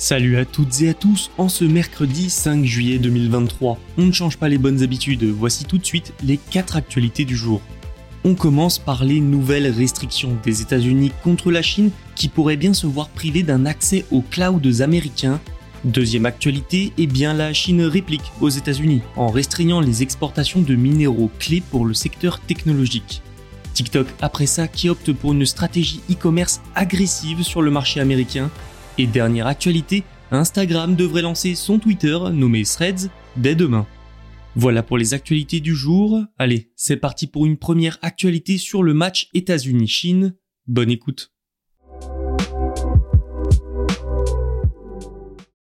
Salut à toutes et à tous, en ce mercredi 5 juillet 2023. On ne change pas les bonnes habitudes, voici tout de suite les 4 actualités du jour. On commence par les nouvelles restrictions des États-Unis contre la Chine qui pourrait bien se voir privée d'un accès aux clouds américains. Deuxième actualité, eh bien la Chine réplique aux États-Unis en restreignant les exportations de minéraux clés pour le secteur technologique. TikTok après ça qui opte pour une stratégie e-commerce agressive sur le marché américain. Et dernière actualité, Instagram devrait lancer son Twitter nommé Threads dès demain. Voilà pour les actualités du jour. Allez, c'est parti pour une première actualité sur le match États-Unis-Chine. Bonne écoute.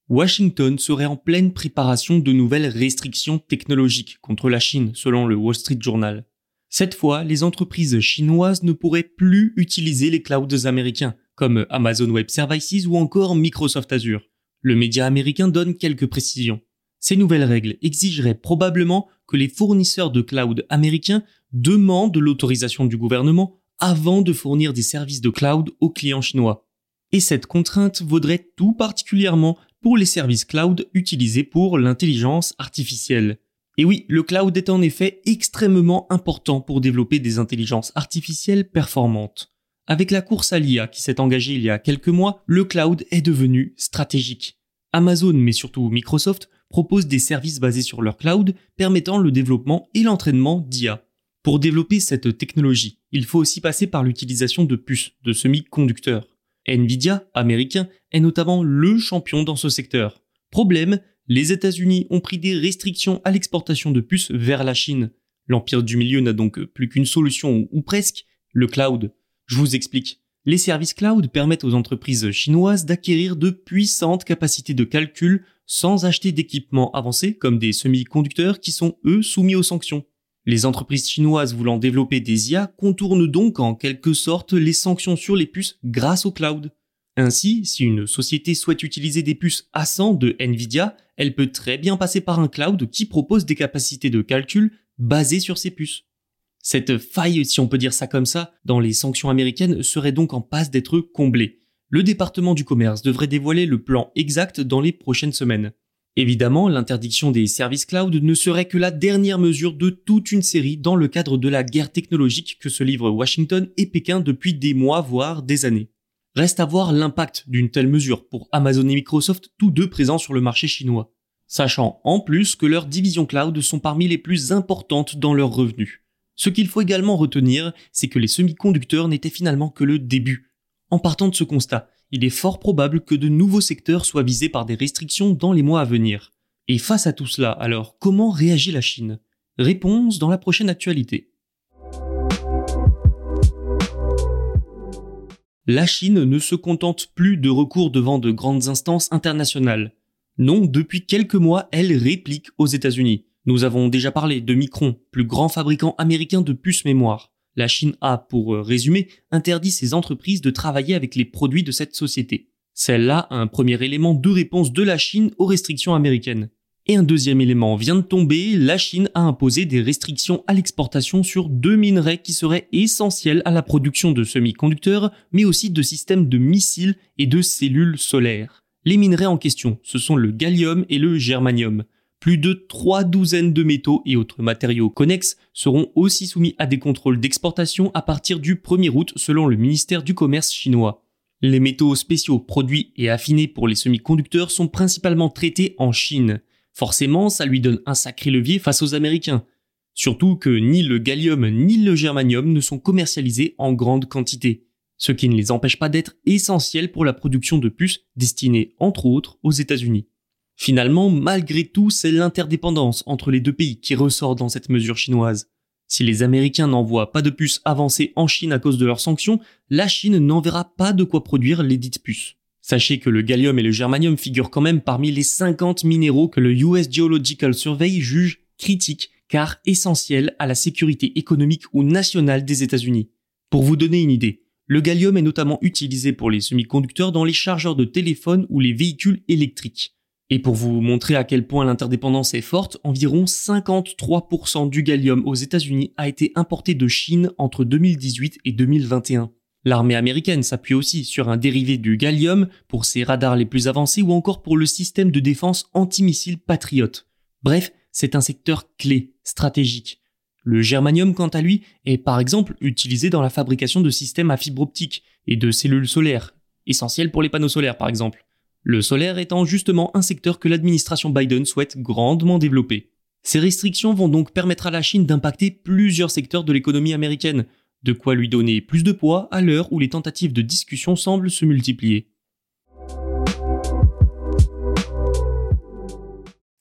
Washington serait en pleine préparation de nouvelles restrictions technologiques contre la Chine, selon le Wall Street Journal. Cette fois, les entreprises chinoises ne pourraient plus utiliser les clouds américains, comme Amazon Web Services ou encore Microsoft Azure. Le média américain donne quelques précisions. Ces nouvelles règles exigeraient probablement que les fournisseurs de cloud américains demandent l'autorisation du gouvernement avant de fournir des services de cloud aux clients chinois. Et cette contrainte vaudrait tout particulièrement pour les services cloud utilisés pour l'intelligence artificielle. Et oui, le cloud est en effet extrêmement important pour développer des intelligences artificielles performantes. Avec la course à l'IA qui s'est engagée il y a quelques mois, le cloud est devenu stratégique. Amazon, mais surtout Microsoft, proposent des services basés sur leur cloud permettant le développement et l'entraînement d'IA. Pour développer cette technologie, il faut aussi passer par l'utilisation de puces, de semi-conducteurs. Nvidia, américain, est notamment le champion dans ce secteur. Problème, les États-Unis ont pris des restrictions à l'exportation de puces vers la Chine. L'empire du milieu n'a donc plus qu'une solution, ou presque, le cloud. Je vous explique. Les services cloud permettent aux entreprises chinoises d'acquérir de puissantes capacités de calcul sans acheter d'équipements avancés comme des semi-conducteurs qui sont eux soumis aux sanctions. Les entreprises chinoises voulant développer des IA contournent donc en quelque sorte les sanctions sur les puces grâce au cloud. Ainsi, si une société souhaite utiliser des puces A100 de Nvidia, elle peut très bien passer par un cloud qui propose des capacités de calcul basées sur ces puces. Cette faille, si on peut dire ça comme ça, dans les sanctions américaines serait donc en passe d'être comblée. Le département du commerce devrait dévoiler le plan exact dans les prochaines semaines. Évidemment, l'interdiction des services cloud ne serait que la dernière mesure de toute une série dans le cadre de la guerre technologique que se livrent Washington et Pékin depuis des mois, voire des années. Reste à voir l'impact d'une telle mesure pour Amazon et Microsoft, tous deux présents sur le marché chinois. Sachant en plus que leurs divisions cloud sont parmi les plus importantes dans leurs revenus. Ce qu'il faut également retenir, c'est que les semi-conducteurs n'étaient finalement que le début. En partant de ce constat, il est fort probable que de nouveaux secteurs soient visés par des restrictions dans les mois à venir. Et face à tout cela, alors, comment réagit la Chine? Réponse dans la prochaine actualité. La Chine ne se contente plus de recours devant de grandes instances internationales. Non, depuis quelques mois, elle réplique aux États-Unis. Nous avons déjà parlé de Micron, plus grand fabricant américain de puces mémoire. La Chine a, pour résumer, interdit ses entreprises de travailler avec les produits de cette société. Celle-là a un premier élément de réponse de la Chine aux restrictions américaines. Et un deuxième élément vient de tomber, la Chine a imposé des restrictions à l'exportation sur deux minerais qui seraient essentiels à la production de semi-conducteurs, mais aussi de systèmes de missiles et de cellules solaires. Les minerais en question, ce sont le gallium et le germanium. Plus de trois douzaines de métaux et autres matériaux connexes seront aussi soumis à des contrôles d'exportation à partir du 1er août selon le ministère du Commerce chinois. Les métaux spéciaux produits et affinés pour les semi-conducteurs sont principalement traités en Chine. Forcément, ça lui donne un sacré levier face aux Américains. Surtout que ni le gallium ni le germanium ne sont commercialisés en grande quantité, ce qui ne les empêche pas d'être essentiels pour la production de puces destinées entre autres aux États-Unis. Finalement, malgré tout, c'est l'interdépendance entre les deux pays qui ressort dans cette mesure chinoise. Si les Américains n'envoient pas de puces avancées en Chine à cause de leurs sanctions, la Chine n'enverra pas de quoi produire les dites puces. Sachez que le gallium et le germanium figurent quand même parmi les 50 minéraux que le US Geological Survey juge critiques car essentiel à la sécurité économique ou nationale des États-Unis. Pour vous donner une idée, le gallium est notamment utilisé pour les semi-conducteurs dans les chargeurs de téléphone ou les véhicules électriques. Et pour vous montrer à quel point l'interdépendance est forte, environ 53% du gallium aux États-Unis a été importé de Chine entre 2018 et 2021. L'armée américaine s'appuie aussi sur un dérivé du gallium pour ses radars les plus avancés ou encore pour le système de défense antimissile Patriot. Bref, c'est un secteur clé, stratégique. Le germanium, quant à lui, est par exemple utilisé dans la fabrication de systèmes à fibre optique et de cellules solaires, essentiels pour les panneaux solaires par exemple. Le solaire étant justement un secteur que l'administration Biden souhaite grandement développer. Ces restrictions vont donc permettre à la Chine d'impacter plusieurs secteurs de l'économie américaine, de quoi lui donner plus de poids à l'heure où les tentatives de discussion semblent se multiplier.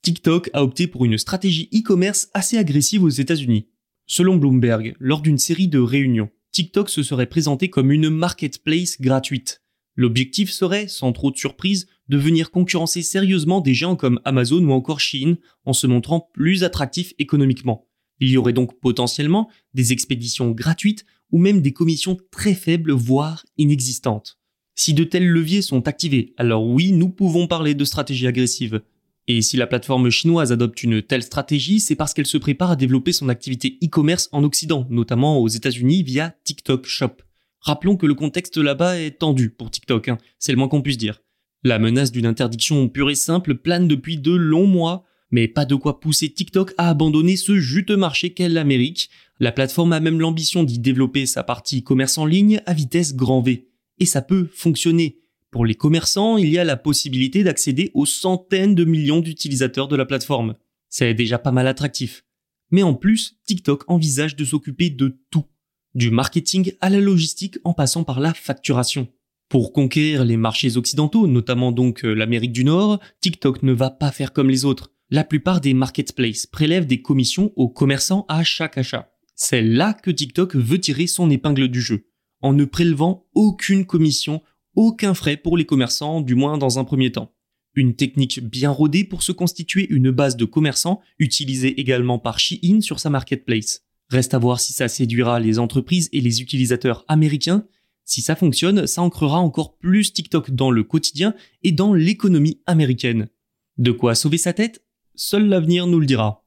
TikTok a opté pour une stratégie e-commerce assez agressive aux États-Unis. Selon Bloomberg, lors d'une série de réunions, TikTok se serait présenté comme une marketplace gratuite. L'objectif serait, sans trop de surprise, de venir concurrencer sérieusement des géants comme Amazon ou encore Shein en se montrant plus attractif économiquement. Il y aurait donc potentiellement des expéditions gratuites ou même des commissions très faibles voire inexistantes. Si de tels leviers sont activés, alors oui, nous pouvons parler de stratégie agressive. Et si la plateforme chinoise adopte une telle stratégie, c'est parce qu'elle se prépare à développer son activité e-commerce en Occident, notamment aux États-Unis via TikTok Shop. Rappelons que le contexte là-bas est tendu pour TikTok, hein, c'est le moins qu'on puisse dire. La menace d'une interdiction pure et simple plane depuis de longs mois, mais pas de quoi pousser TikTok à abandonner ce juteux marché qu'est l'Amérique. La plateforme a même l'ambition d'y développer sa partie commerce en ligne à vitesse grand V. Et ça peut fonctionner. Pour les commerçants, il y a la possibilité d'accéder aux centaines de millions d'utilisateurs de la plateforme. C'est déjà pas mal attractif. Mais en plus, TikTok envisage de s'occuper de tout. Du marketing à la logistique en passant par la facturation. Pour conquérir les marchés occidentaux, notamment donc euh, l'Amérique du Nord, TikTok ne va pas faire comme les autres. La plupart des marketplaces prélèvent des commissions aux commerçants à chaque achat. C'est là que TikTok veut tirer son épingle du jeu, en ne prélevant aucune commission aucun frais pour les commerçants, du moins dans un premier temps. Une technique bien rodée pour se constituer une base de commerçants, utilisée également par Shein sur sa marketplace. Reste à voir si ça séduira les entreprises et les utilisateurs américains. Si ça fonctionne, ça ancrera encore plus TikTok dans le quotidien et dans l'économie américaine. De quoi sauver sa tête Seul l'avenir nous le dira.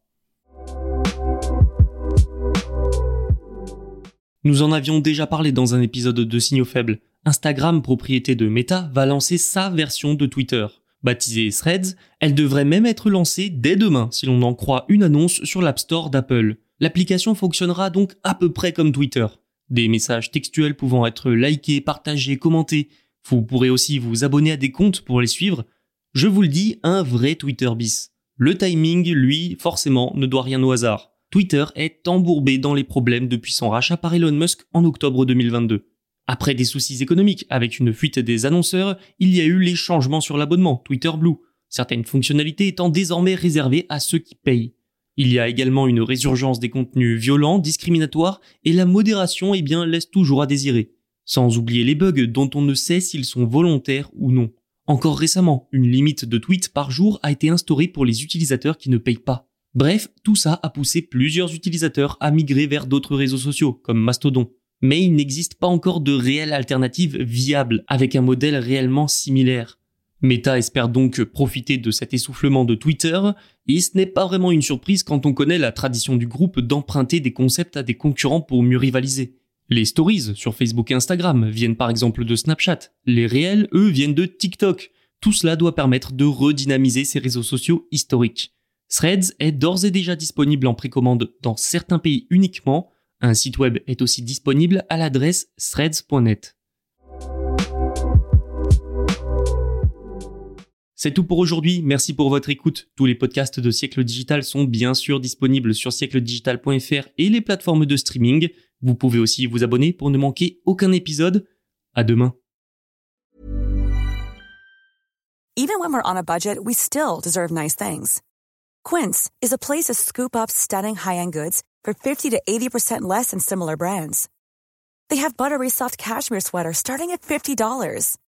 Nous en avions déjà parlé dans un épisode de Signaux Faibles. Instagram, propriété de Meta, va lancer sa version de Twitter. Baptisée Threads, elle devrait même être lancée dès demain si l'on en croit une annonce sur l'App Store d'Apple. L'application fonctionnera donc à peu près comme Twitter. Des messages textuels pouvant être likés, partagés, commentés. Vous pourrez aussi vous abonner à des comptes pour les suivre. Je vous le dis, un vrai Twitter bis. Le timing, lui, forcément, ne doit rien au hasard. Twitter est embourbé dans les problèmes depuis son rachat par Elon Musk en octobre 2022. Après des soucis économiques avec une fuite des annonceurs, il y a eu les changements sur l'abonnement Twitter Blue, certaines fonctionnalités étant désormais réservées à ceux qui payent. Il y a également une résurgence des contenus violents, discriminatoires, et la modération eh bien, laisse toujours à désirer. Sans oublier les bugs dont on ne sait s'ils sont volontaires ou non. Encore récemment, une limite de tweets par jour a été instaurée pour les utilisateurs qui ne payent pas. Bref, tout ça a poussé plusieurs utilisateurs à migrer vers d'autres réseaux sociaux, comme Mastodon mais il n'existe pas encore de réelle alternative viable avec un modèle réellement similaire. Meta espère donc profiter de cet essoufflement de Twitter, et ce n'est pas vraiment une surprise quand on connaît la tradition du groupe d'emprunter des concepts à des concurrents pour mieux rivaliser. Les stories sur Facebook et Instagram viennent par exemple de Snapchat, les réels, eux, viennent de TikTok. Tout cela doit permettre de redynamiser ces réseaux sociaux historiques. Threads est d'ores et déjà disponible en précommande dans certains pays uniquement, un site web est aussi disponible à l'adresse threads.net. C'est tout pour aujourd'hui. Merci pour votre écoute. Tous les podcasts de Siècle Digital sont bien sûr disponibles sur siècledigital.fr et les plateformes de streaming. Vous pouvez aussi vous abonner pour ne manquer aucun épisode. À demain. Even when we're on a budget, we still deserve nice things. Quince is a place to scoop up stunning high-end goods for 50 to 80% less than similar brands. They have buttery soft cashmere sweaters starting at $50